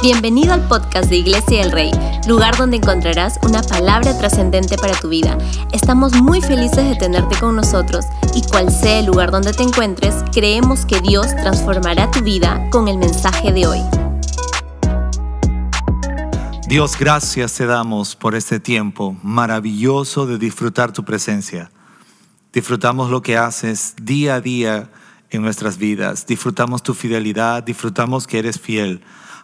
Bienvenido al podcast de Iglesia del Rey, lugar donde encontrarás una palabra trascendente para tu vida. Estamos muy felices de tenerte con nosotros y cual sea el lugar donde te encuentres, creemos que Dios transformará tu vida con el mensaje de hoy. Dios, gracias te damos por este tiempo maravilloso de disfrutar tu presencia. Disfrutamos lo que haces día a día en nuestras vidas. Disfrutamos tu fidelidad, disfrutamos que eres fiel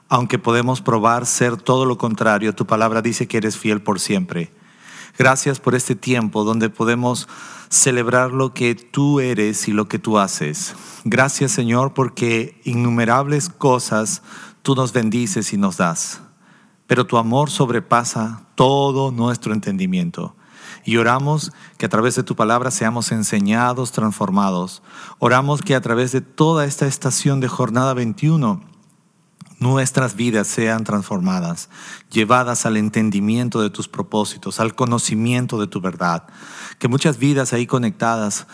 aunque podemos probar ser todo lo contrario, tu palabra dice que eres fiel por siempre. Gracias por este tiempo donde podemos celebrar lo que tú eres y lo que tú haces. Gracias Señor porque innumerables cosas tú nos bendices y nos das. Pero tu amor sobrepasa todo nuestro entendimiento. Y oramos que a través de tu palabra seamos enseñados, transformados. Oramos que a través de toda esta estación de jornada 21 nuestras vidas sean transformadas, llevadas al entendimiento de tus propósitos, al conocimiento de tu verdad. Que muchas vidas ahí conectadas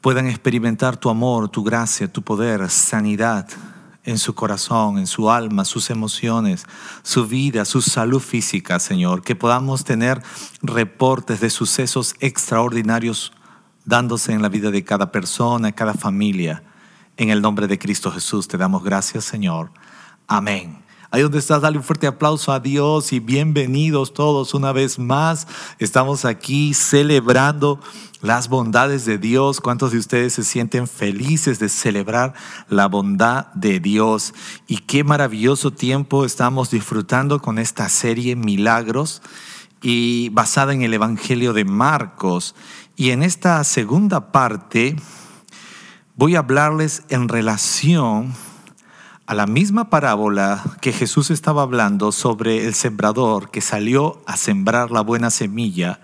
puedan experimentar tu amor, tu gracia, tu poder, sanidad en su corazón, en su alma, sus emociones, su vida, su salud física, Señor. Que podamos tener reportes de sucesos extraordinarios dándose en la vida de cada persona, cada familia. En el nombre de Cristo Jesús te damos gracias, Señor. Amén. Ahí donde estás, dale un fuerte aplauso a Dios y bienvenidos todos una vez más. Estamos aquí celebrando las bondades de Dios. ¿Cuántos de ustedes se sienten felices de celebrar la bondad de Dios? Y qué maravilloso tiempo estamos disfrutando con esta serie Milagros y basada en el Evangelio de Marcos. Y en esta segunda parte voy a hablarles en relación a la misma parábola que Jesús estaba hablando sobre el sembrador que salió a sembrar la buena semilla,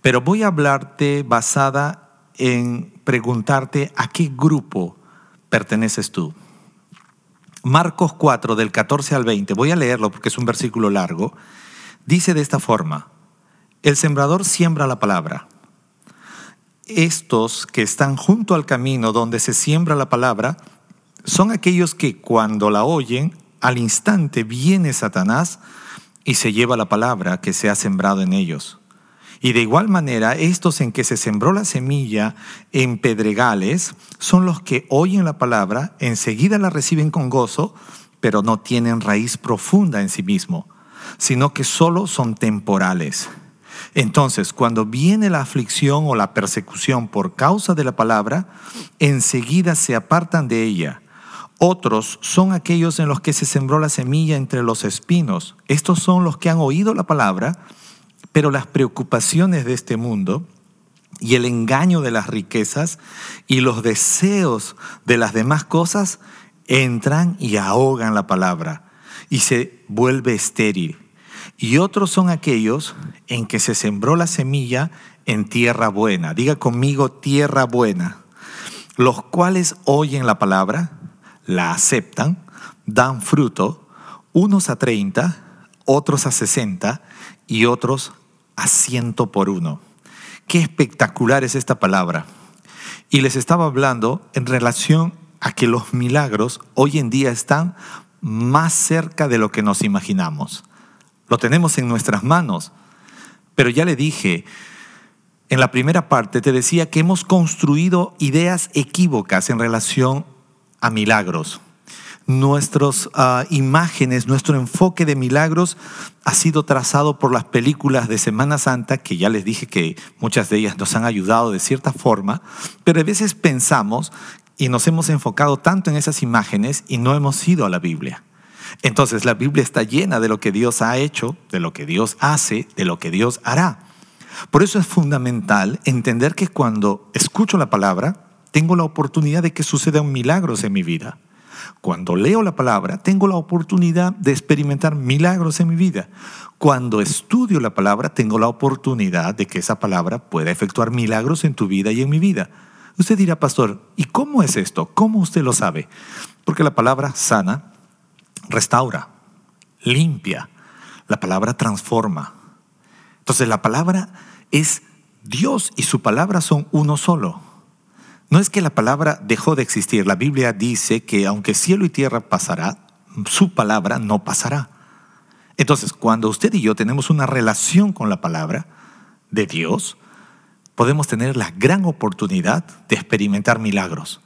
pero voy a hablarte basada en preguntarte a qué grupo perteneces tú. Marcos 4 del 14 al 20, voy a leerlo porque es un versículo largo, dice de esta forma, el sembrador siembra la palabra. Estos que están junto al camino donde se siembra la palabra, son aquellos que cuando la oyen, al instante viene Satanás y se lleva la palabra que se ha sembrado en ellos. Y de igual manera, estos en que se sembró la semilla en pedregales son los que oyen la palabra, enseguida la reciben con gozo, pero no tienen raíz profunda en sí mismo, sino que solo son temporales. Entonces, cuando viene la aflicción o la persecución por causa de la palabra, enseguida se apartan de ella otros son aquellos en los que se sembró la semilla entre los espinos. Estos son los que han oído la palabra, pero las preocupaciones de este mundo y el engaño de las riquezas y los deseos de las demás cosas entran y ahogan la palabra y se vuelve estéril. Y otros son aquellos en que se sembró la semilla en tierra buena. Diga conmigo tierra buena. Los cuales oyen la palabra la aceptan, dan fruto, unos a 30, otros a 60 y otros a ciento por uno. Qué espectacular es esta palabra. Y les estaba hablando en relación a que los milagros hoy en día están más cerca de lo que nos imaginamos. Lo tenemos en nuestras manos. Pero ya le dije, en la primera parte te decía que hemos construido ideas equívocas en relación a milagros. Nuestras ah, imágenes, nuestro enfoque de milagros ha sido trazado por las películas de Semana Santa, que ya les dije que muchas de ellas nos han ayudado de cierta forma, pero a veces pensamos y nos hemos enfocado tanto en esas imágenes y no hemos ido a la Biblia. Entonces la Biblia está llena de lo que Dios ha hecho, de lo que Dios hace, de lo que Dios hará. Por eso es fundamental entender que cuando escucho la palabra, tengo la oportunidad de que sucedan milagros en mi vida. Cuando leo la palabra, tengo la oportunidad de experimentar milagros en mi vida. Cuando estudio la palabra, tengo la oportunidad de que esa palabra pueda efectuar milagros en tu vida y en mi vida. Usted dirá, pastor, ¿y cómo es esto? ¿Cómo usted lo sabe? Porque la palabra sana, restaura, limpia. La palabra transforma. Entonces la palabra es Dios y su palabra son uno solo. No es que la palabra dejó de existir. La Biblia dice que aunque cielo y tierra pasará, su palabra no pasará. Entonces, cuando usted y yo tenemos una relación con la palabra de Dios, podemos tener la gran oportunidad de experimentar milagros.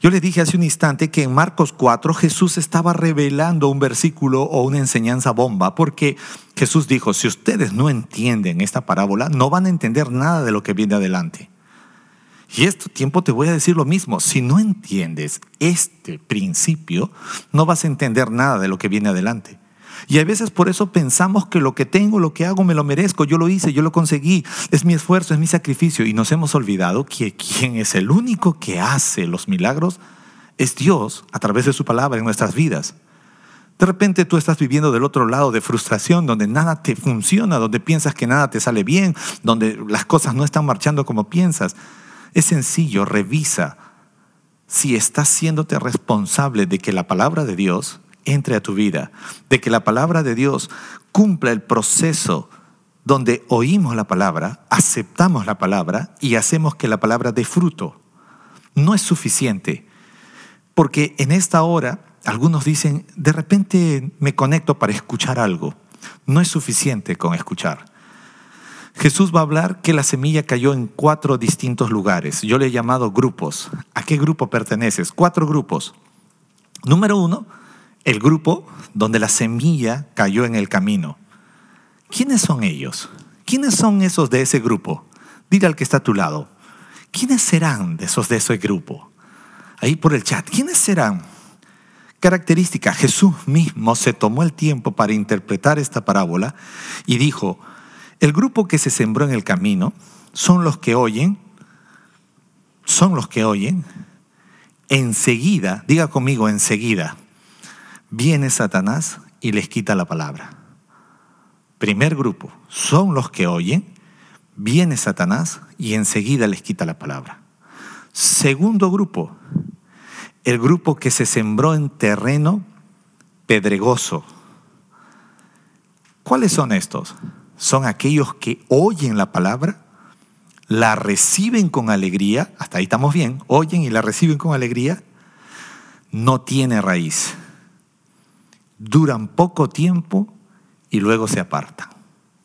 Yo les dije hace un instante que en Marcos 4 Jesús estaba revelando un versículo o una enseñanza bomba, porque Jesús dijo, si ustedes no entienden esta parábola, no van a entender nada de lo que viene adelante. Y este tiempo te voy a decir lo mismo, si no entiendes este principio, no vas a entender nada de lo que viene adelante. Y a veces por eso pensamos que lo que tengo, lo que hago, me lo merezco, yo lo hice, yo lo conseguí, es mi esfuerzo, es mi sacrificio. Y nos hemos olvidado que quien es el único que hace los milagros es Dios a través de su palabra en nuestras vidas. De repente tú estás viviendo del otro lado de frustración, donde nada te funciona, donde piensas que nada te sale bien, donde las cosas no están marchando como piensas. Es sencillo, revisa si estás siéndote responsable de que la palabra de Dios entre a tu vida, de que la palabra de Dios cumpla el proceso donde oímos la palabra, aceptamos la palabra y hacemos que la palabra dé fruto. No es suficiente, porque en esta hora algunos dicen, de repente me conecto para escuchar algo. No es suficiente con escuchar. Jesús va a hablar que la semilla cayó en cuatro distintos lugares. Yo le he llamado grupos. ¿A qué grupo perteneces? Cuatro grupos. Número uno, el grupo donde la semilla cayó en el camino. ¿Quiénes son ellos? ¿Quiénes son esos de ese grupo? Dile al que está a tu lado. ¿Quiénes serán de esos de ese grupo? Ahí por el chat. ¿Quiénes serán? Característica, Jesús mismo se tomó el tiempo para interpretar esta parábola y dijo, el grupo que se sembró en el camino son los que oyen, son los que oyen, enseguida, diga conmigo enseguida, viene Satanás y les quita la palabra. Primer grupo, son los que oyen, viene Satanás y enseguida les quita la palabra. Segundo grupo, el grupo que se sembró en terreno pedregoso. ¿Cuáles son estos? Son aquellos que oyen la palabra, la reciben con alegría, hasta ahí estamos bien, oyen y la reciben con alegría, no tiene raíz duran poco tiempo y luego se apartan.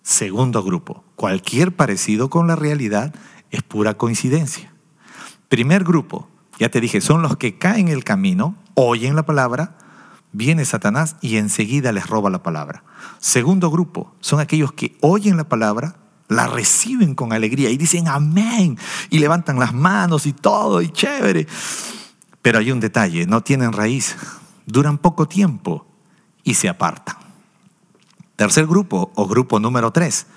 Segundo grupo, cualquier parecido con la realidad es pura coincidencia. Primer grupo, ya te dije, son los que caen en el camino, oyen la palabra, viene Satanás y enseguida les roba la palabra. Segundo grupo, son aquellos que oyen la palabra, la reciben con alegría y dicen amén y levantan las manos y todo y chévere. Pero hay un detalle, no tienen raíz, duran poco tiempo y se apartan. Tercer grupo o grupo número tres,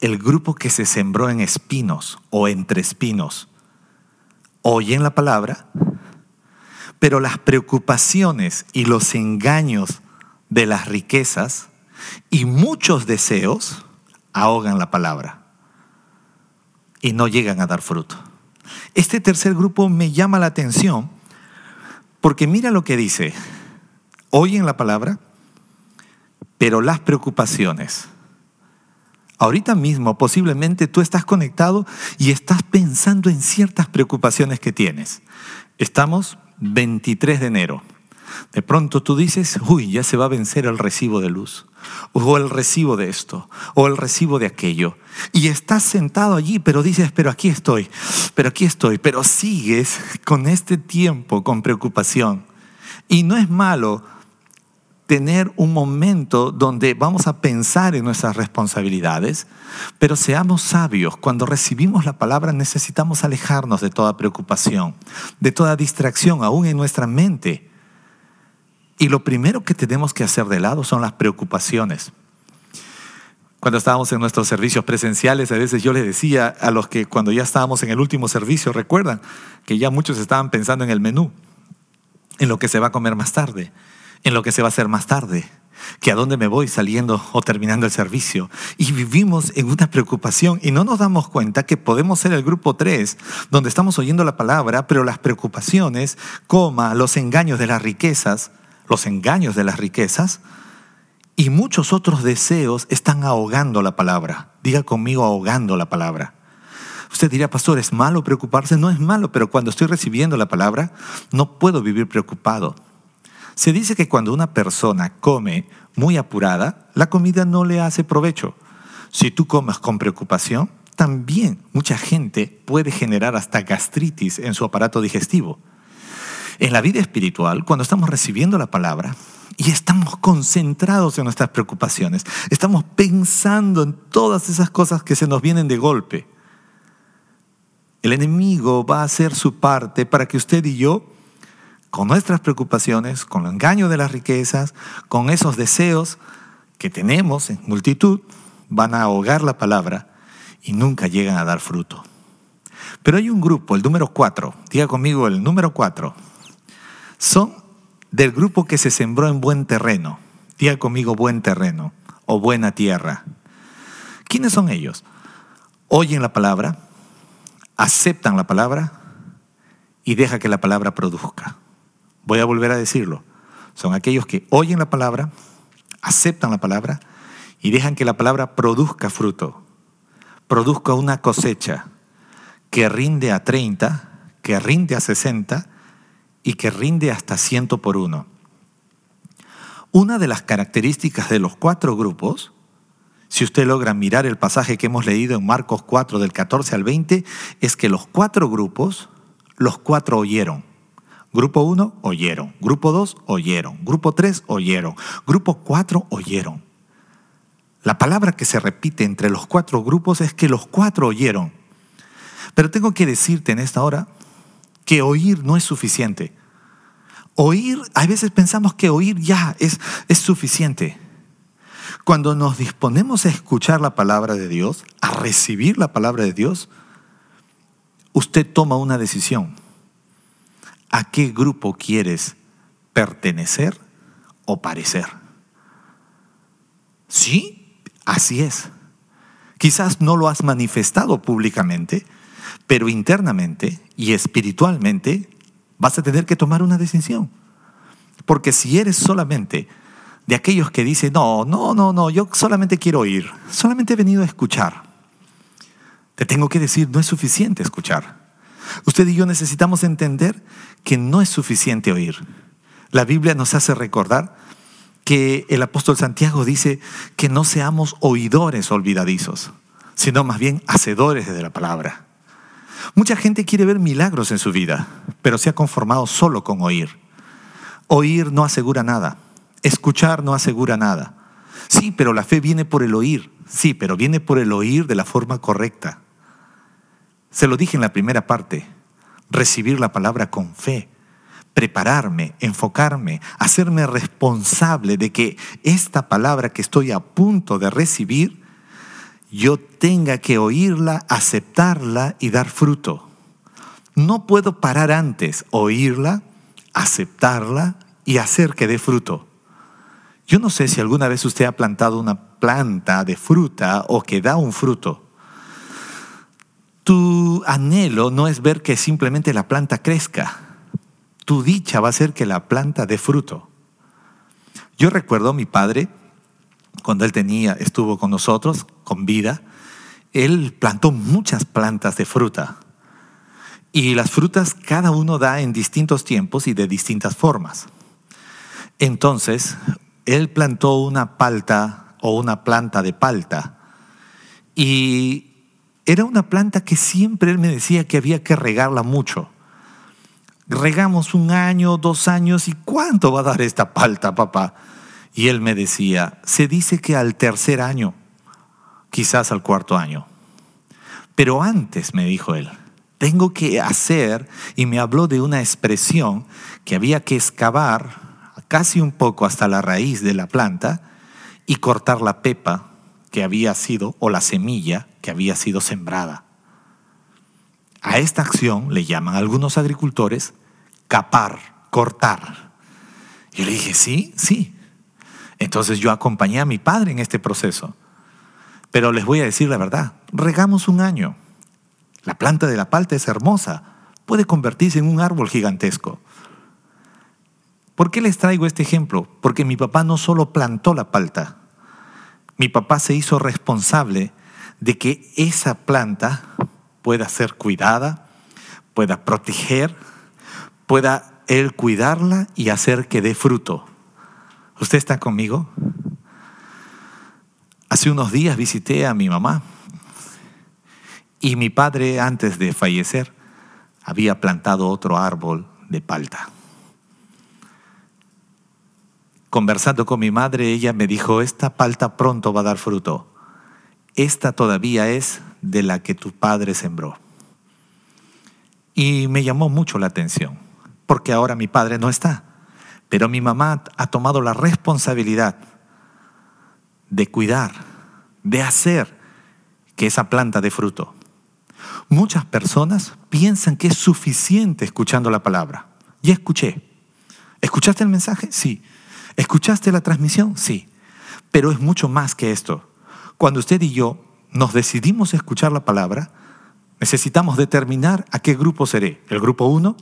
el grupo que se sembró en espinos o entre espinos. Oyen la palabra, pero las preocupaciones y los engaños de las riquezas y muchos deseos ahogan la palabra y no llegan a dar fruto. Este tercer grupo me llama la atención porque mira lo que dice oyen la palabra, pero las preocupaciones. Ahorita mismo posiblemente tú estás conectado y estás pensando en ciertas preocupaciones que tienes. Estamos 23 de enero. De pronto tú dices, uy, ya se va a vencer el recibo de luz, o el recibo de esto, o el recibo de aquello. Y estás sentado allí, pero dices, pero aquí estoy, pero aquí estoy, pero sigues con este tiempo, con preocupación. Y no es malo tener un momento donde vamos a pensar en nuestras responsabilidades, pero seamos sabios. Cuando recibimos la palabra necesitamos alejarnos de toda preocupación, de toda distracción, aún en nuestra mente. Y lo primero que tenemos que hacer de lado son las preocupaciones. Cuando estábamos en nuestros servicios presenciales, a veces yo les decía a los que cuando ya estábamos en el último servicio, recuerdan que ya muchos estaban pensando en el menú, en lo que se va a comer más tarde en lo que se va a hacer más tarde, que a dónde me voy saliendo o terminando el servicio. Y vivimos en una preocupación y no nos damos cuenta que podemos ser el grupo 3, donde estamos oyendo la palabra, pero las preocupaciones, coma, los engaños de las riquezas, los engaños de las riquezas, y muchos otros deseos están ahogando la palabra. Diga conmigo ahogando la palabra. Usted diría, pastor, ¿es malo preocuparse? No es malo, pero cuando estoy recibiendo la palabra, no puedo vivir preocupado Se dice que cuando una persona come muy apurada, la comida no le hace provecho. Si tú comes con preocupación, también mucha gente puede generar hasta gastritis en su aparato digestivo. En la vida espiritual, cuando estamos recibiendo la palabra y estamos concentrados en nuestras preocupaciones, estamos pensando en todas esas cosas que se nos vienen de golpe, el enemigo va a hacer su parte para que usted y yo, con nuestras preocupaciones, con el engaño de las riquezas, con esos deseos que tenemos en multitud, van a ahogar la palabra y nunca llegan a dar fruto. Pero hay un grupo, el número cuatro, diga conmigo el número cuatro, son del grupo que se sembró en buen terreno, diga conmigo buen terreno o buena tierra. ¿Quiénes son ellos? Oyen la palabra, aceptan la palabra y deja que la palabra produzca. Voy a volver a decirlo. Son aquellos que oyen la palabra, aceptan la palabra y dejan que la palabra produzca fruto produzca una cosecha que rinde a 30, que rinde a 60 y que rinde hasta 100 por uno. Una de las características de los cuatro grupos, si usted logra mirar el pasaje que hemos leído en Marcos 4 del 14 al 20, es que los cuatro grupos, los cuatro oyeron. Grupo 1 oyeron, grupo 2 oyeron, grupo 3 oyeron, grupo 4 oyeron. La palabra que se repite entre los cuatro grupos es que los cuatro oyeron. Pero tengo que decirte en esta hora que oír no es suficiente. Oír, a veces pensamos que oír ya es, es suficiente. Cuando nos disponemos a escuchar la palabra de Dios, a recibir la palabra de Dios, usted toma una decisión. ¿A qué grupo quieres pertenecer o parecer? ¿Sí? Así es. Quizás no lo has manifestado públicamente, pero internamente y espiritualmente vas a tener que tomar una decisión. Porque si eres solamente de aquellos que dicen, no, no, no, no, yo solamente quiero oír, solamente he venido a escuchar, te tengo que decir, no es suficiente escuchar. Usted y yo necesitamos entender que no es suficiente oír. La Biblia nos hace recordar que el apóstol Santiago dice que no seamos oidores olvidadizos, sino más bien hacedores de la palabra. Mucha gente quiere ver milagros en su vida, pero se ha conformado solo con oír. Oír no asegura nada, escuchar no asegura nada. Sí, pero la fe viene por el oír, sí, pero viene por el oír de la forma correcta. Se lo dije en la primera parte, recibir la palabra con fe prepararme, enfocarme, hacerme responsable de que esta palabra que estoy a punto de recibir, yo tenga que oírla, aceptarla y dar fruto. No puedo parar antes, oírla, aceptarla y hacer que dé fruto. Yo no sé si alguna vez usted ha plantado una planta de fruta o que da un fruto. Tu anhelo no es ver que simplemente la planta crezca tu dicha va a ser que la planta dé fruto. Yo recuerdo a mi padre, cuando él tenía, estuvo con nosotros, con vida, él plantó muchas plantas de fruta. Y las frutas cada uno da en distintos tiempos y de distintas formas. Entonces, él plantó una palta o una planta de palta. Y era una planta que siempre él me decía que había que regarla mucho regamos un año, dos años, ¿y cuánto va a dar esta palta, papá? Y él me decía, se dice que al tercer año, quizás al cuarto año. Pero antes, me dijo él, tengo que hacer, y me habló de una expresión que había que excavar casi un poco hasta la raíz de la planta y cortar la pepa había sido, o la semilla que había sido sembrada. A esta acción le llaman algunos agricultores capar, cortar. Y le dije, sí, sí. Entonces yo acompañé a mi padre en este proceso. Pero les voy a decir la verdad, regamos un año. La planta de la palta es hermosa, puede convertirse en un árbol gigantesco. ¿Por qué les traigo este ejemplo? Porque mi papá no solo plantó la palta, mi papá se hizo responsable de que esa planta pueda ser cuidada, pueda proteger, pueda el cuidarla y hacer que dé fruto. ¿Usted está conmigo? Hace unos días visité a mi mamá y mi padre antes de fallecer había plantado otro árbol de palta. Conversando con mi madre, ella me dijo, esta palta pronto va a dar fruto. Esta todavía es de la que tu padre sembró. Y me llamó mucho la atención, porque ahora mi padre no está, pero mi mamá ha tomado la responsabilidad de cuidar, de hacer que esa planta dé fruto. Muchas personas piensan que es suficiente escuchando la palabra. Ya escuché. ¿Escuchaste el mensaje? Sí. ¿Escuchaste la transmisión? Sí. Pero es mucho más que esto. Cuando usted y yo nos decidimos escuchar la palabra, necesitamos determinar a qué grupo seré. ¿El grupo 1?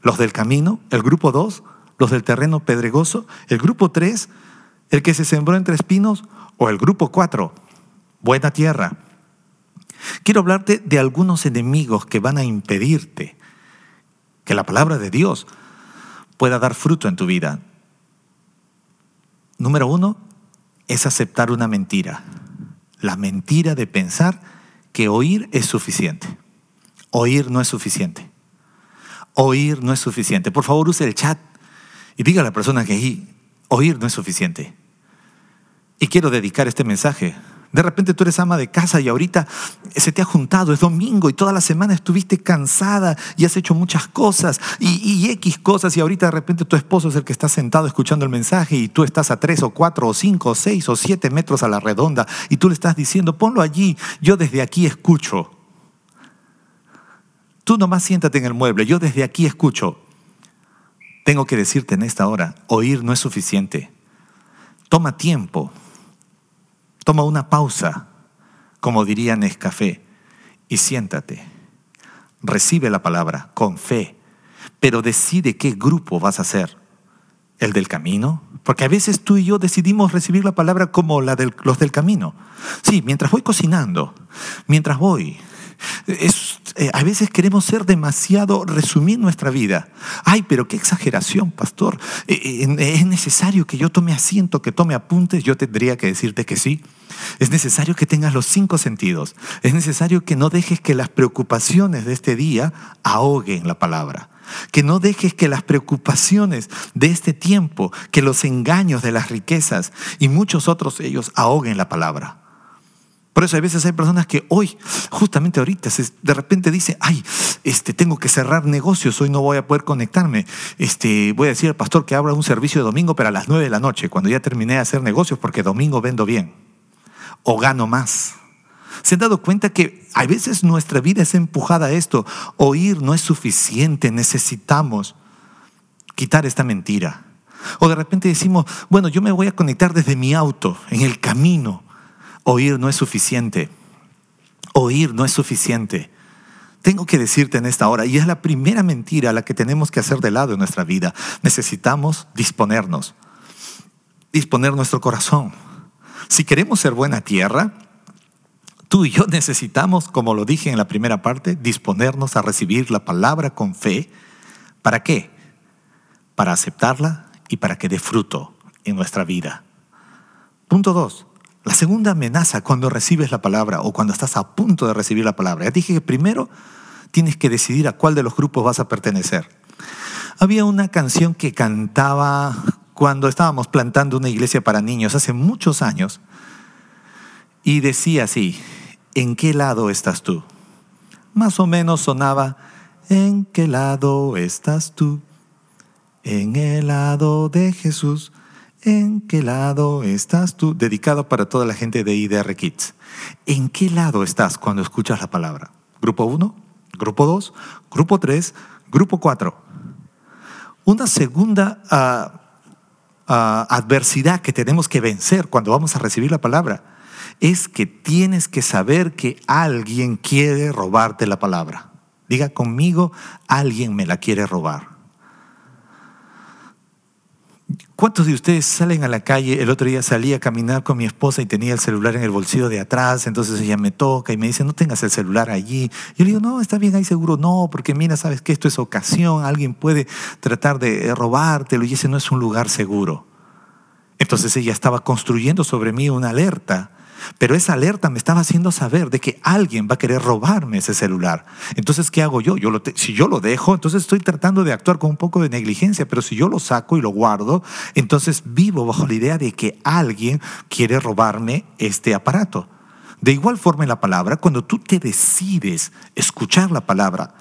¿Los del camino? ¿El grupo 2? ¿Los del terreno pedregoso? ¿El grupo 3? ¿El que se sembró entre espinos? ¿O el grupo 4? Buena tierra. Quiero hablarte de algunos enemigos que van a impedirte que la palabra de Dios pueda dar fruto en tu vida. Número uno es aceptar una mentira. La mentira de pensar que oír es suficiente. Oír no es suficiente. Oír no es suficiente. Por favor, use el chat y diga a la persona que oír no es suficiente. Y quiero dedicar este mensaje de repente tú eres ama de casa y ahorita se te ha juntado, es domingo y toda la semana estuviste cansada y has hecho muchas cosas y, X cosas y ahorita de repente tu esposo es el que está sentado escuchando el mensaje y tú estás a tres o cuatro o cinco o seis o siete metros a la redonda y tú le estás diciendo, ponlo allí, yo desde aquí escucho. Tú nomás siéntate en el mueble, yo desde aquí escucho. Tengo que decirte en esta hora, oír no es suficiente. Toma tiempo Toma una pausa, como diría Nescafé, y siéntate. Recibe la palabra con fe, pero decide qué grupo vas a ser. ¿El del camino? Porque a veces tú y yo decidimos recibir la palabra como los del camino. Sí, mientras voy cocinando, mientras voy eh, a veces queremos ser demasiado, resumir nuestra vida. Ay, pero qué exageración, pastor. Eh, eh, es necesario que yo tome asiento, que tome apuntes. Yo tendría que decirte que sí. Es necesario que tengas los cinco sentidos. Es necesario que no dejes que las preocupaciones de este día ahoguen la palabra. Que no dejes que las preocupaciones de este tiempo, que los engaños de las riquezas y muchos otros ellos ahoguen la palabra. Por eso a veces hay personas que hoy, justamente ahorita, de repente dice, ay, este, tengo que cerrar negocios, hoy no voy a poder conectarme. Este, voy a decir al pastor que abra un servicio de domingo, pero a las nueve de la noche, cuando ya terminé de hacer negocios, porque domingo vendo bien o gano más. ¿Se han dado cuenta que a veces nuestra vida es empujada a esto? Oír no es suficiente, necesitamos quitar esta mentira. O de repente decimos, bueno, yo me voy a conectar desde mi auto, en el camino Oír no es suficiente. Oír no es suficiente. Tengo que decirte en esta hora, y es la primera mentira la que tenemos que hacer de lado en nuestra vida. Necesitamos disponernos, disponer nuestro corazón. Si queremos ser buena tierra, tú y yo necesitamos, como lo dije en la primera parte, disponernos a recibir la palabra con fe. ¿Para qué? Para aceptarla y para que dé fruto en nuestra vida. Punto dos, la segunda amenaza cuando recibes la palabra o cuando estás a punto de recibir la palabra. Ya dije que primero tienes que decidir a cuál de los grupos vas a pertenecer. Había una canción que cantaba cuando estábamos plantando una iglesia para niños hace muchos años y decía así, ¿en qué lado estás tú? Más o menos sonaba, ¿en qué lado estás tú? En el lado de Jesús ¿En qué lado estás tú? Dedicado para toda la gente de IDR Kids. ¿En qué lado estás cuando escuchas la palabra? ¿Grupo 1? ¿Grupo 2? ¿Grupo 3? ¿Grupo 4? Una segunda ah, ah, adversidad que tenemos que vencer cuando vamos a recibir la palabra es que tienes que saber que alguien quiere robarte la palabra. Diga conmigo, alguien me la quiere robar. ¿Cuántos de ustedes salen a la calle? El otro día salí a caminar con mi esposa y tenía el celular en el bolsillo de atrás, entonces ella me toca y me dice, no tengas el celular allí. Yo le digo, no, está bien ahí seguro, no, porque mira, sabes que esto es ocasión, alguien puede tratar de robártelo y ese no es un lugar seguro. Entonces ella estaba construyendo sobre mí una alerta pero esa alerta me estaba haciendo saber de que alguien va a querer robarme ese celular. Entonces, ¿qué hago yo? si yo lo dejo, entonces estoy tratando de actuar con un poco de negligencia, pero si yo lo saco y lo guardo, entonces vivo bajo la idea de que alguien quiere robarme este aparato. De igual forma en la palabra, cuando tú te decides escuchar la palabra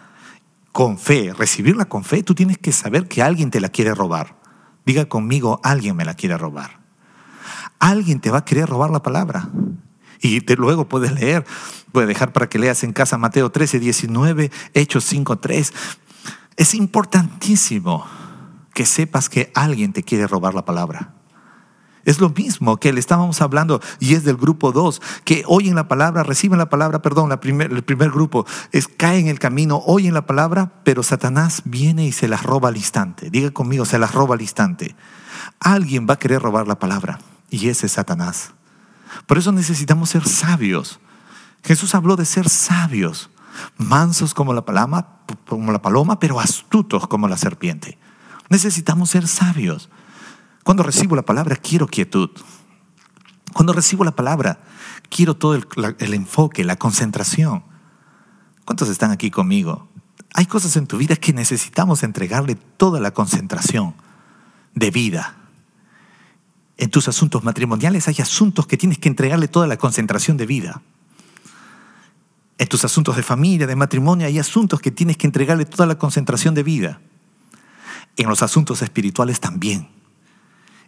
con fe, recibirla con fe, tú tienes que saber que alguien te la quiere robar. Diga conmigo, alguien me la quiere robar. Alguien te va a querer robar la palabra. Y luego puedes leer, puedes dejar para que leas en casa Mateo 13, 19, Hechos 5, 3. Es importantísimo que sepas que alguien te quiere robar la palabra. Es lo mismo que le estábamos hablando y es del grupo 2, que oyen la palabra, reciben la palabra, perdón, el primer grupo es cae en el camino, oyen la palabra, pero Satanás viene y se las roba al instante. Diga conmigo, se las roba al instante. Alguien va a querer robar la palabra y ese es Satanás. Por eso necesitamos ser sabios. Jesús habló de ser sabios, mansos como la paloma, como la paloma, pero astutos como la serpiente. Necesitamos ser sabios. Cuando recibo la palabra, quiero quietud. Cuando recibo la palabra, quiero todo el, el enfoque, la concentración. ¿Cuántos están aquí conmigo? Hay cosas en tu vida que necesitamos entregarle toda la concentración de vida en tus asuntos matrimoniales hay asuntos que tienes que entregarle toda la concentración de vida. En tus asuntos de familia, de matrimonio, hay asuntos que tienes que entregarle toda la concentración de vida. En los asuntos espirituales también.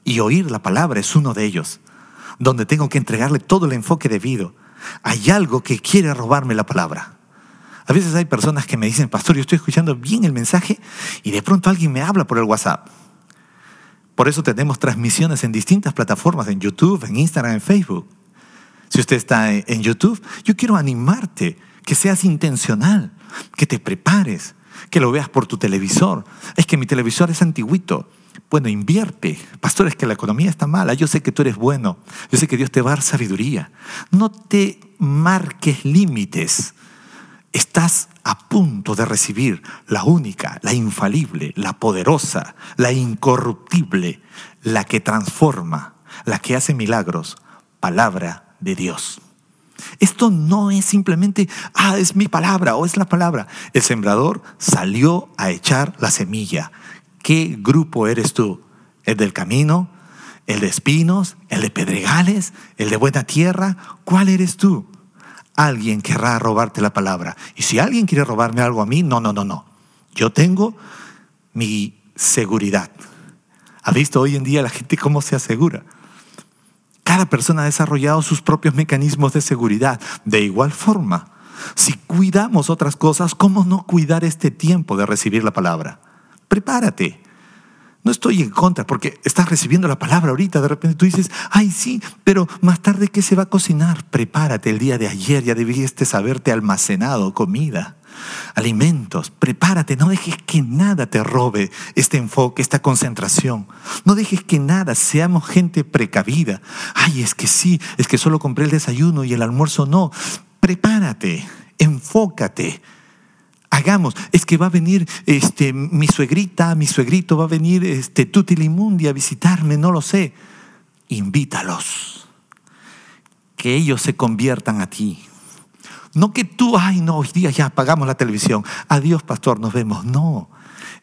Y oír la palabra es uno de ellos, donde tengo que entregarle todo el enfoque debido. Hay algo que quiere robarme la palabra. A veces hay personas que me dicen, pastor, yo estoy escuchando bien el mensaje y de pronto alguien me habla por el WhatsApp. Por eso tenemos transmisiones en distintas plataformas, en YouTube, en Instagram, en Facebook. Si usted está en YouTube, yo quiero animarte, que seas intencional, que te prepares, que lo veas por tu televisor. Es que mi televisor es antiguito. Bueno, invierte. Pastor, es que la economía está mala. Yo sé que tú eres bueno. Yo sé que Dios te va a dar sabiduría. No te marques límites. Estás a punto de recibir la única, la infalible, la poderosa, la incorruptible, la que transforma, la que hace milagros, palabra de Dios. Esto no es simplemente, ah, es mi palabra o es la palabra. El sembrador salió a echar la semilla. ¿Qué grupo eres tú? ¿El del camino? ¿El de espinos? ¿El de pedregales? ¿El de buena tierra? ¿Cuál eres tú? Alguien querrá robarte la palabra. Y si alguien quiere robarme algo a mí, no, no, no, no. Yo tengo mi seguridad. ¿Ha visto hoy en día la gente cómo se asegura? Cada persona ha desarrollado sus propios mecanismos de seguridad. De igual forma, si cuidamos otras cosas, ¿cómo no cuidar este tiempo de recibir la palabra? Prepárate. No estoy en contra porque estás recibiendo la palabra ahorita. De repente tú dices, ay, sí, pero más tarde, ¿qué se va a cocinar? Prepárate el día de ayer, ya debiste haberte almacenado comida, alimentos. Prepárate, no dejes que nada te robe este enfoque, esta concentración. No dejes que nada, seamos gente precavida. Ay, es que sí, es que solo compré el desayuno y el almuerzo no. Prepárate, enfócate hagamos, es que va a venir este, mi suegrita, mi suegrito, va a venir este, Tutilimundi a visitarme, no lo sé. Invítalos, que ellos se conviertan a ti. No que tú, ay no, hoy día ya apagamos la televisión, adiós pastor, nos vemos. No,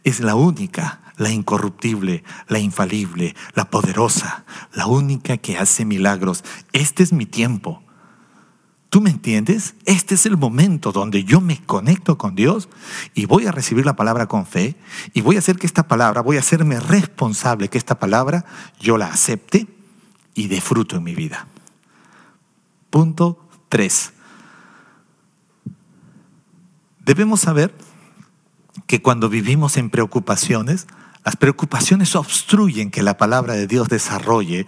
es la única, la incorruptible, la infalible, la poderosa, la única que hace milagros. Este es mi tiempo. ¿Tú me entiendes? Este es el momento donde yo me conecto con Dios y voy a recibir la palabra con fe y voy a hacer que esta palabra, voy a hacerme responsable que esta palabra yo la acepte y dé fruto en mi vida. Punto 3. Debemos saber que cuando vivimos en preocupaciones, las preocupaciones obstruyen que la palabra de Dios desarrolle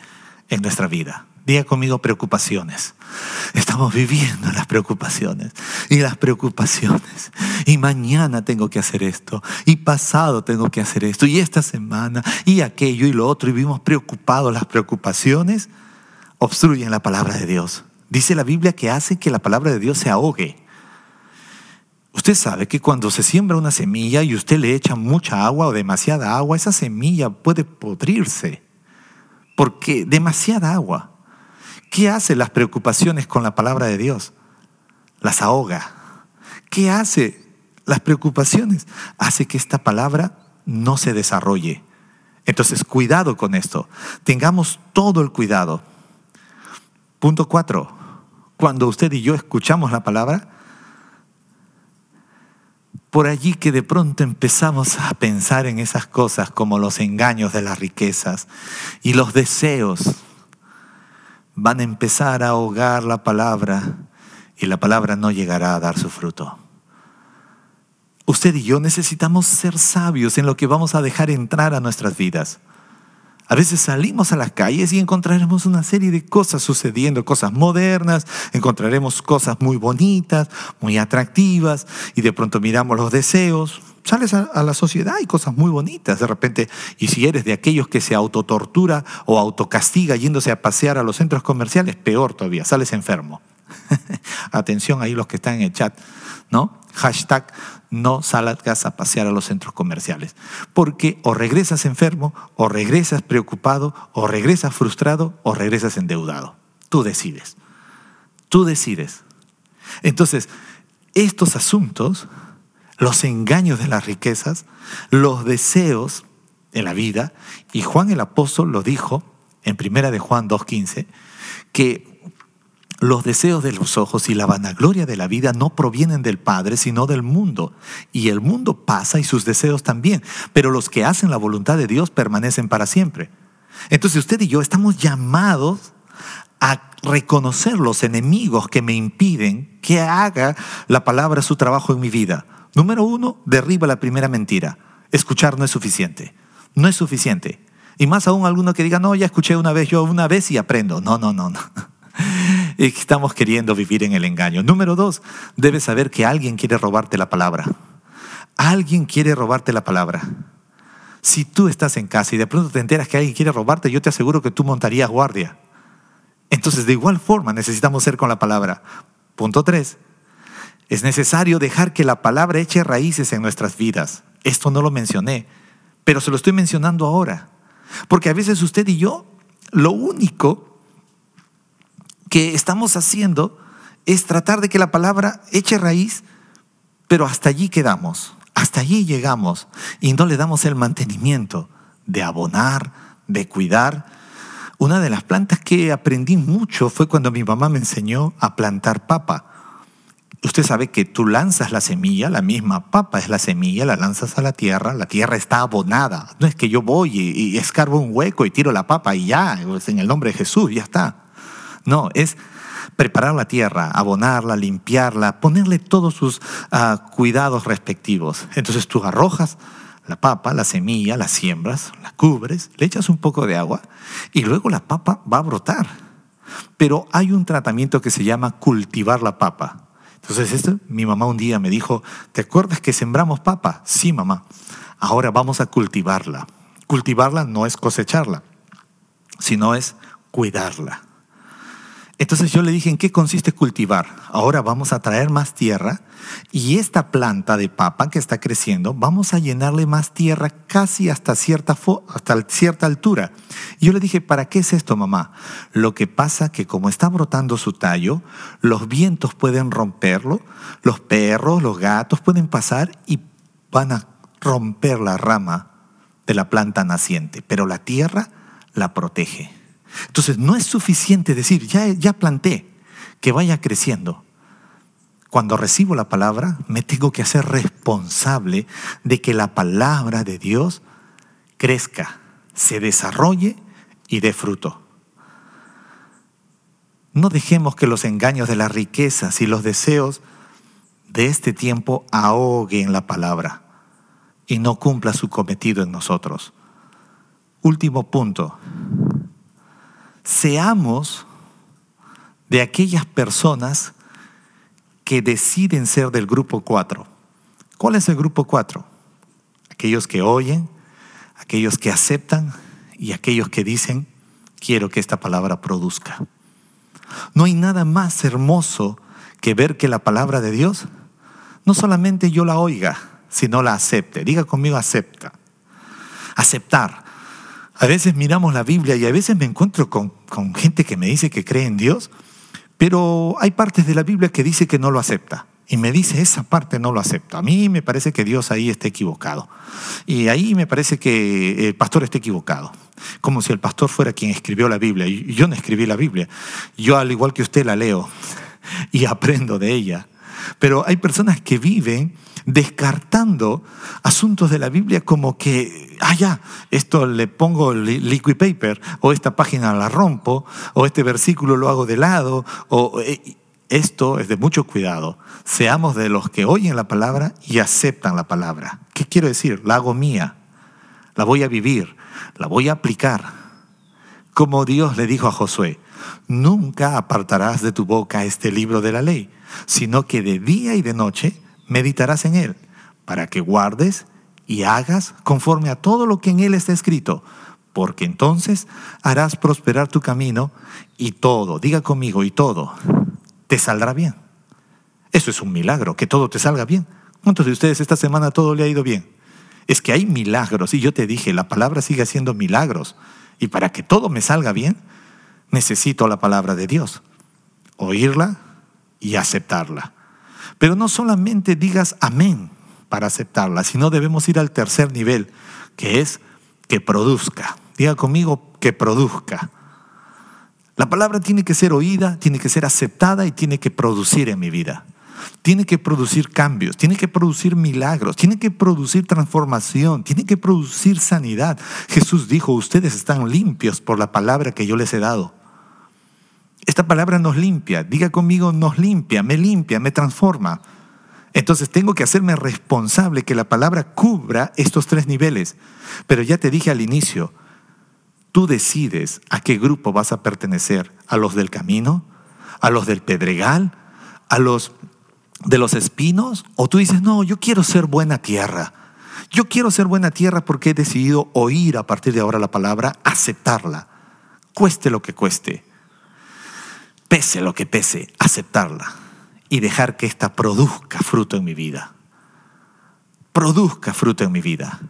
en nuestra vida. Diga conmigo preocupaciones. Estamos viviendo las preocupaciones y las preocupaciones. Y mañana tengo que hacer esto. Y pasado tengo que hacer esto. Y esta semana. Y aquello y lo otro. Y vivimos preocupados. Las preocupaciones obstruyen la palabra de Dios. Dice la Biblia que hace que la palabra de Dios se ahogue. Usted sabe que cuando se siembra una semilla y usted le echa mucha agua o demasiada agua, esa semilla puede podrirse. Porque demasiada agua. ¿Qué hace las preocupaciones con la palabra de Dios? Las ahoga. ¿Qué hace las preocupaciones? Hace que esta palabra no se desarrolle. Entonces, cuidado con esto. Tengamos todo el cuidado. Punto cuatro. Cuando usted y yo escuchamos la palabra, por allí que de pronto empezamos a pensar en esas cosas como los engaños de las riquezas y los deseos van a empezar a ahogar la palabra y la palabra no llegará a dar su fruto. Usted y yo necesitamos ser sabios en lo que vamos a dejar entrar a nuestras vidas. A veces salimos a las calles y encontraremos una serie de cosas sucediendo, cosas modernas, encontraremos cosas muy bonitas, muy atractivas, y de pronto miramos los deseos, sales a, la sociedad y cosas muy bonitas de repente. Y si eres de aquellos que se autotortura o autocastiga yéndose a pasear a los centros comerciales, peor todavía, sales enfermo. Atención ahí los que están en el chat, ¿no? Hashtag no salgas a pasear a los centros comerciales. Porque o regresas enfermo, o regresas preocupado, o regresas frustrado, o regresas endeudado. Tú decides. Tú decides. Entonces, estos asuntos los engaños de las riquezas, los deseos de la vida. Y Juan el apóstol lo dijo en primera de Juan 2.15, que los deseos de los ojos y la vanagloria de la vida no provienen del Padre, sino del mundo. Y el mundo pasa y sus deseos también, pero los que hacen la voluntad de Dios permanecen para siempre. Entonces usted y yo estamos llamados a reconocer los enemigos que me impiden que haga la palabra su trabajo en mi vida. Número uno, derriba la primera mentira. Escuchar no es suficiente. No es suficiente. Y más aún alguno que diga, no, ya escuché una vez, yo una vez y aprendo. No, no, no, no. Estamos queriendo vivir en el engaño. Número dos, debes saber que alguien quiere robarte la palabra. Alguien quiere robarte la palabra. Si tú estás en casa y de pronto te enteras que alguien quiere robarte, yo te aseguro que tú montarías guardia. Entonces, de igual forma, necesitamos ser con la palabra. Punto tres, es necesario dejar que la palabra eche raíces en nuestras vidas. Esto no lo mencioné, pero se lo estoy mencionando ahora. Porque a veces usted y yo, lo único que estamos haciendo es tratar de que la palabra eche raíz, pero hasta allí quedamos, hasta allí llegamos y no le damos el mantenimiento de abonar, de cuidar. Una de las plantas que aprendí mucho fue cuando mi mamá me enseñó a plantar papa. Usted sabe que tú lanzas la semilla, la misma papa es la semilla, la lanzas a la tierra, la tierra está abonada. No es que yo voy y, escarbo un hueco y tiro la papa y ya, en el nombre de Jesús, ya está. No, es preparar la tierra, abonarla, limpiarla, ponerle todos sus ah, cuidados respectivos. Entonces tú arrojas la papa, la semilla, la siembras, la cubres, le echas un poco de agua y luego la papa va a brotar. Pero hay un tratamiento que se llama cultivar la papa. Entonces, esto, mi mamá un día me dijo, ¿te acuerdas que sembramos papa? Sí, mamá. Ahora vamos a cultivarla. Cultivarla no es cosecharla, sino es cuidarla. Entonces yo le dije, ¿en qué consiste cultivar? Ahora vamos a traer más tierra y esta planta de papa que está creciendo, vamos a llenarle más tierra casi hasta cierta, hasta cierta altura. Y yo le dije, ¿para qué es esto, mamá? Lo que pasa que como está brotando su tallo, los vientos pueden romperlo, los perros, los gatos pueden pasar y van a romper la rama de la planta naciente, pero la tierra la protege. Entonces no es suficiente decir, ya, ya planté, que vaya creciendo. Cuando recibo la palabra, me tengo que hacer responsable de que la palabra de Dios crezca, se desarrolle y dé fruto. No dejemos que los engaños de las riquezas y los deseos de este tiempo ahoguen la palabra y no cumpla su cometido en nosotros. Último punto, seamos de aquellas personas que deciden ser del grupo 4. ¿Cuál es el grupo 4? Aquellos que oyen, aquellos que aceptan y aquellos que dicen, quiero que esta palabra produzca. No hay nada más hermoso que ver que la palabra de Dios no solamente yo la oiga, sino la acepte. Diga conmigo, acepta. Aceptar. A veces miramos la Biblia y a veces me encuentro con, gente que me dice que cree en Dios, pero hay partes de la Biblia que dice que no lo acepta. Y me dice, esa parte no lo acepto. A mí me parece que Dios ahí está equivocado. Y ahí me parece que el pastor está equivocado. Como si el pastor fuera quien escribió la Biblia. Y yo no escribí la Biblia. Yo, al igual que usted, la leo y aprendo de ella. Pero hay personas que viven descartando asuntos de la Biblia como que, ah, ya, esto le pongo liquid paper, o esta página la rompo, o este versículo lo hago de lado, o eh, esto es de mucho cuidado. Seamos de los que oyen la palabra y aceptan la palabra. ¿Qué quiero decir? La hago mía, la voy a vivir, la voy a aplicar. Como Dios le dijo a Josué, nunca apartarás de tu boca este libro de la ley, sino que de día y de noche meditarás en él, para que guardes y hagas conforme a todo lo que en él está escrito, porque entonces harás prosperar tu camino y todo, diga conmigo, y todo, te saldrá bien. Eso es un milagro, que todo te salga bien. ¿Cuántos de ustedes esta semana todo le ha ido bien? Es que hay milagros, y yo te dije, la palabra sigue haciendo milagros, y para que todo me salga bien, necesito la palabra de Dios, oírla y aceptarla. Pero no solamente digas amén para aceptarla, sino debemos ir al tercer nivel, que es que produzca. Diga conmigo que produzca. La palabra tiene que ser oída, tiene que ser aceptada y tiene que producir en mi vida. Tiene que producir cambios, tiene que producir milagros, tiene que producir transformación, tiene que producir sanidad. Jesús dijo, ustedes están limpios por la palabra que yo les he dado. Esta palabra nos limpia, diga conmigo, nos limpia, me limpia, me transforma. Entonces tengo que hacerme responsable que la palabra cubra estos tres niveles. Pero ya te dije al inicio, tú decides a qué grupo vas a pertenecer, a los del camino, a los del pedregal, a los de los espinos, o tú dices, no, yo quiero ser buena tierra. Yo quiero ser buena tierra porque he decidido oír a partir de ahora la palabra, aceptarla, cueste lo que cueste pese lo que pese, aceptarla y dejar que ésta produzca fruto en mi vida. Produzca fruto en mi vida.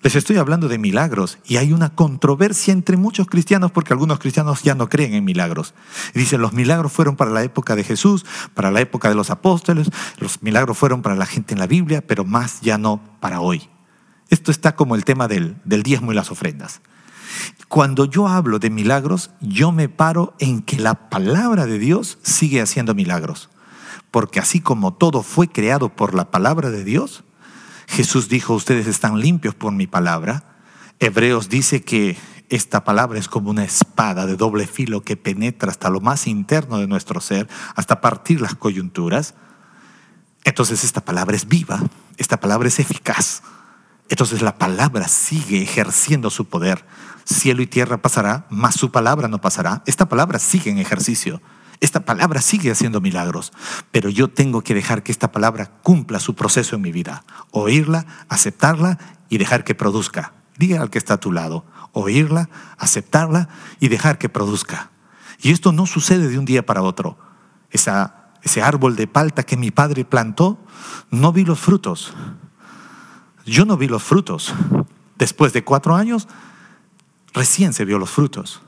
Les estoy hablando de milagros y hay una controversia entre muchos cristianos porque algunos cristianos ya no creen en milagros. dicen, los milagros fueron para la época de Jesús, para la época de los apóstoles, los milagros fueron para la gente en la Biblia, pero más ya no para hoy. Esto está como el tema del, del diezmo y las ofrendas. Cuando yo hablo de milagros, yo me paro en que la palabra de Dios sigue haciendo milagros. Porque así como todo fue creado por la palabra de Dios, Jesús dijo, ustedes están limpios por mi palabra. Hebreos dice que esta palabra es como una espada de doble filo que penetra hasta lo más interno de nuestro ser, hasta partir las coyunturas. Entonces esta palabra es viva, esta palabra es eficaz. Entonces la palabra sigue ejerciendo su poder. Cielo y tierra pasará, mas su palabra no pasará. Esta palabra sigue en ejercicio. Esta palabra sigue haciendo milagros. Pero yo tengo que dejar que esta palabra cumpla su proceso en mi vida. Oírla, aceptarla y dejar que produzca. Diga al que está a tu lado. Oírla, aceptarla y dejar que produzca. Y esto no sucede de un día para otro. Ese árbol de palta que mi padre plantó, no vi los frutos yo no vi los frutos. Después de cuatro años, recién se vio los frutos.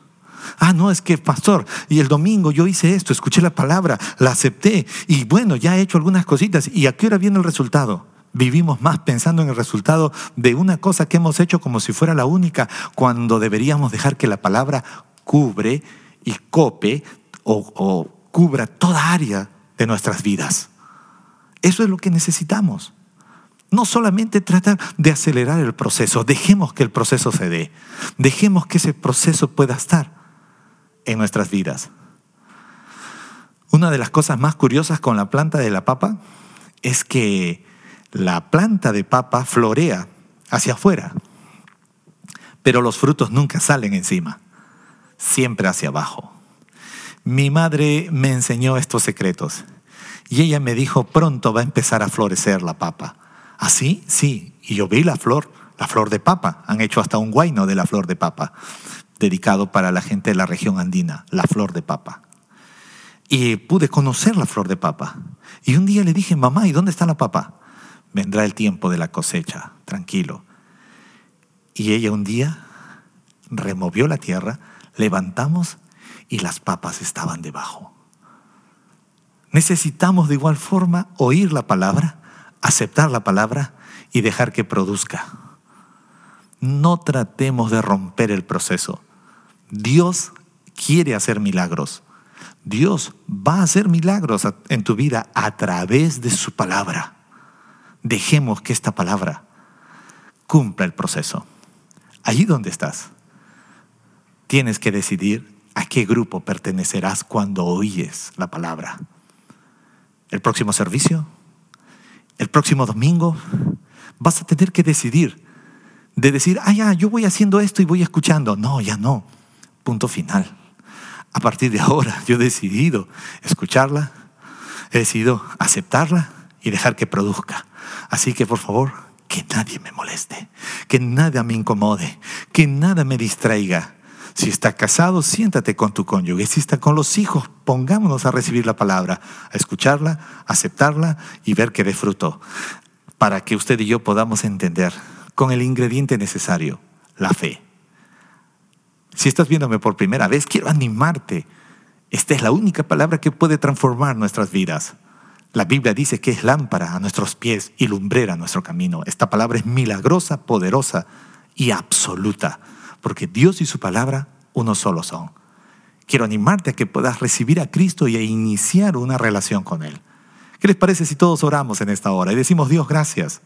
Ah, no, es que, pastor, y el domingo yo hice esto, escuché la palabra, la acepté, y bueno, ya he hecho algunas cositas, ¿y a qué hora viene el resultado? Vivimos más pensando en el resultado de una cosa que hemos hecho como si fuera la única, cuando deberíamos dejar que la palabra cubre y cope o, o cubra toda área de nuestras vidas. Eso es lo que necesitamos. No solamente tratar de acelerar el proceso, dejemos que el proceso se dé, dejemos que ese proceso pueda estar en nuestras vidas. Una de las cosas más curiosas con la planta de la papa es que la planta de papa florea hacia afuera, pero los frutos nunca salen encima, siempre hacia abajo. mi madre me enseñó estos secretos y ella me dijo, pronto va a empezar a florecer la papa. ¿Así? sí. Y yo vi la flor, la flor de papa. Han hecho hasta un guayno de la flor de papa, dedicado para la gente de la región andina, la flor de papa. Y pude conocer la flor de papa. Y un día le dije, mamá, ¿y dónde está la papa? Vendrá el tiempo de la cosecha, tranquilo. Y ella un día removió la tierra, levantamos y las papas estaban debajo. Necesitamos de igual forma oír la palabra, aceptar la palabra y dejar que produzca. No tratemos de romper el proceso. Dios quiere hacer milagros. Dios va a hacer milagros en tu vida a través de su palabra. Dejemos que esta palabra cumpla el proceso. Allí donde estás, tienes que decidir a qué grupo pertenecerás cuando oyes la palabra. El próximo servicio, el próximo domingo, vas a tener que decidir de decir, ah, ya, yo voy haciendo esto y voy escuchando. No, ya no. Punto final. A partir de ahora yo he decidido escucharla, he decidido aceptarla y dejar que produzca. Así que por favor, que nadie me moleste, que nada me incomode, que nada me distraiga. Si está casado, siéntate con tu cónyuge. Si está con los hijos, pongámonos a recibir la palabra, a escucharla, aceptarla y ver que dé fruto, para que usted y yo podamos entender con el ingrediente necesario, la fe. Si estás viéndome por primera vez, quiero animarte. Esta es la única palabra que puede transformar nuestras vidas. La Biblia dice que es lámpara a nuestros pies y lumbrera a nuestro camino. Esta palabra es milagrosa, poderosa y absoluta, porque Dios y su palabra uno solo son. Quiero animarte a que puedas recibir a Cristo y a iniciar una relación con Él. ¿Qué les parece si todos oramos en esta hora y decimos, Dios, gracias?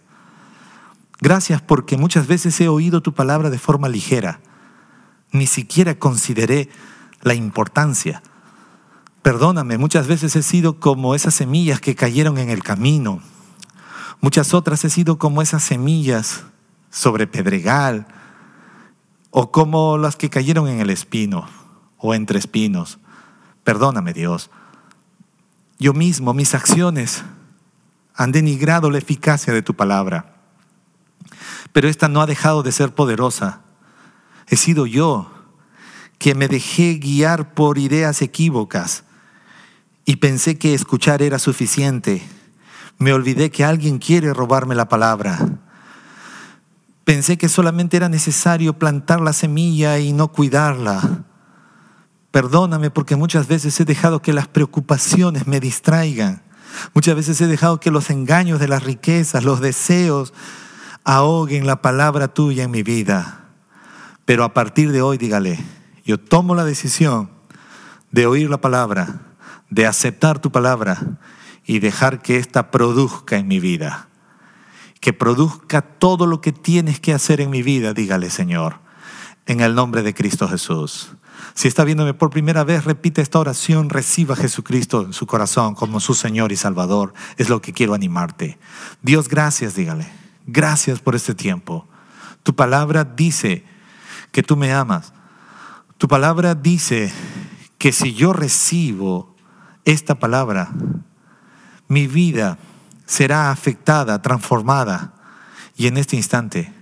Gracias porque muchas veces he oído tu palabra de forma ligera ni siquiera consideré la importancia. Perdóname, muchas veces he sido como esas semillas que cayeron en el camino. Muchas otras he sido como esas semillas sobre pedregal o como las que cayeron en el espino o entre espinos. Perdóname Dios. Yo mismo, mis acciones han denigrado la eficacia de tu palabra, pero esta no ha dejado de ser poderosa He sido yo que me dejé guiar por ideas equívocas y pensé que escuchar era suficiente. Me olvidé que alguien quiere robarme la palabra. Pensé que solamente era necesario plantar la semilla y no cuidarla. Perdóname porque muchas veces he dejado que las preocupaciones me distraigan. Muchas veces he dejado que los engaños de las riquezas, los deseos, ahoguen la palabra tuya en mi vida. Pero a partir de hoy, dígale, yo tomo la decisión de oír la palabra, de aceptar tu palabra y dejar que ésta produzca en mi vida. Que produzca todo lo que tienes que hacer en mi vida, dígale Señor, en el nombre de Cristo Jesús. Si está viéndome por primera vez, repite esta oración, reciba a Jesucristo en su corazón como su Señor y Salvador. Es lo que quiero animarte. Dios, gracias, dígale. Gracias por este tiempo. Tu palabra dice que tú me amas. Tu palabra dice que si yo recibo esta palabra, mi vida será afectada, transformada. Y en este instante,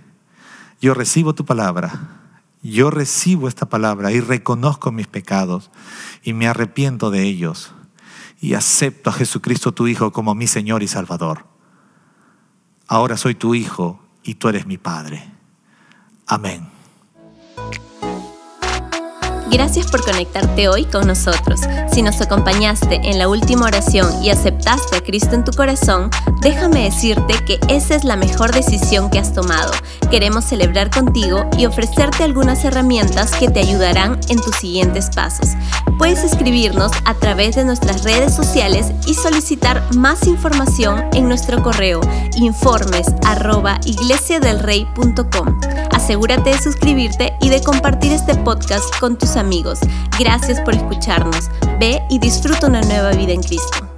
yo recibo tu palabra, yo recibo esta palabra y reconozco mis pecados y me arrepiento de ellos y acepto a Jesucristo tu Hijo como mi Señor y Salvador. Ahora soy tu Hijo y tú eres mi Padre. Amén. Gracias por conectarte hoy con nosotros. Si nos acompañaste en la última oración y aceptaste a Cristo en tu corazón, déjame decirte que esa es la mejor decisión que has tomado. Queremos celebrar contigo y ofrecerte algunas herramientas que te ayudarán en tus siguientes pasos. Puedes escribirnos a través de nuestras redes sociales y solicitar más información en nuestro correo informes Asegúrate de suscribirte y de compartir este podcast con tus amigos. Gracias por escucharnos. Ve y disfruta una nueva vida en Cristo.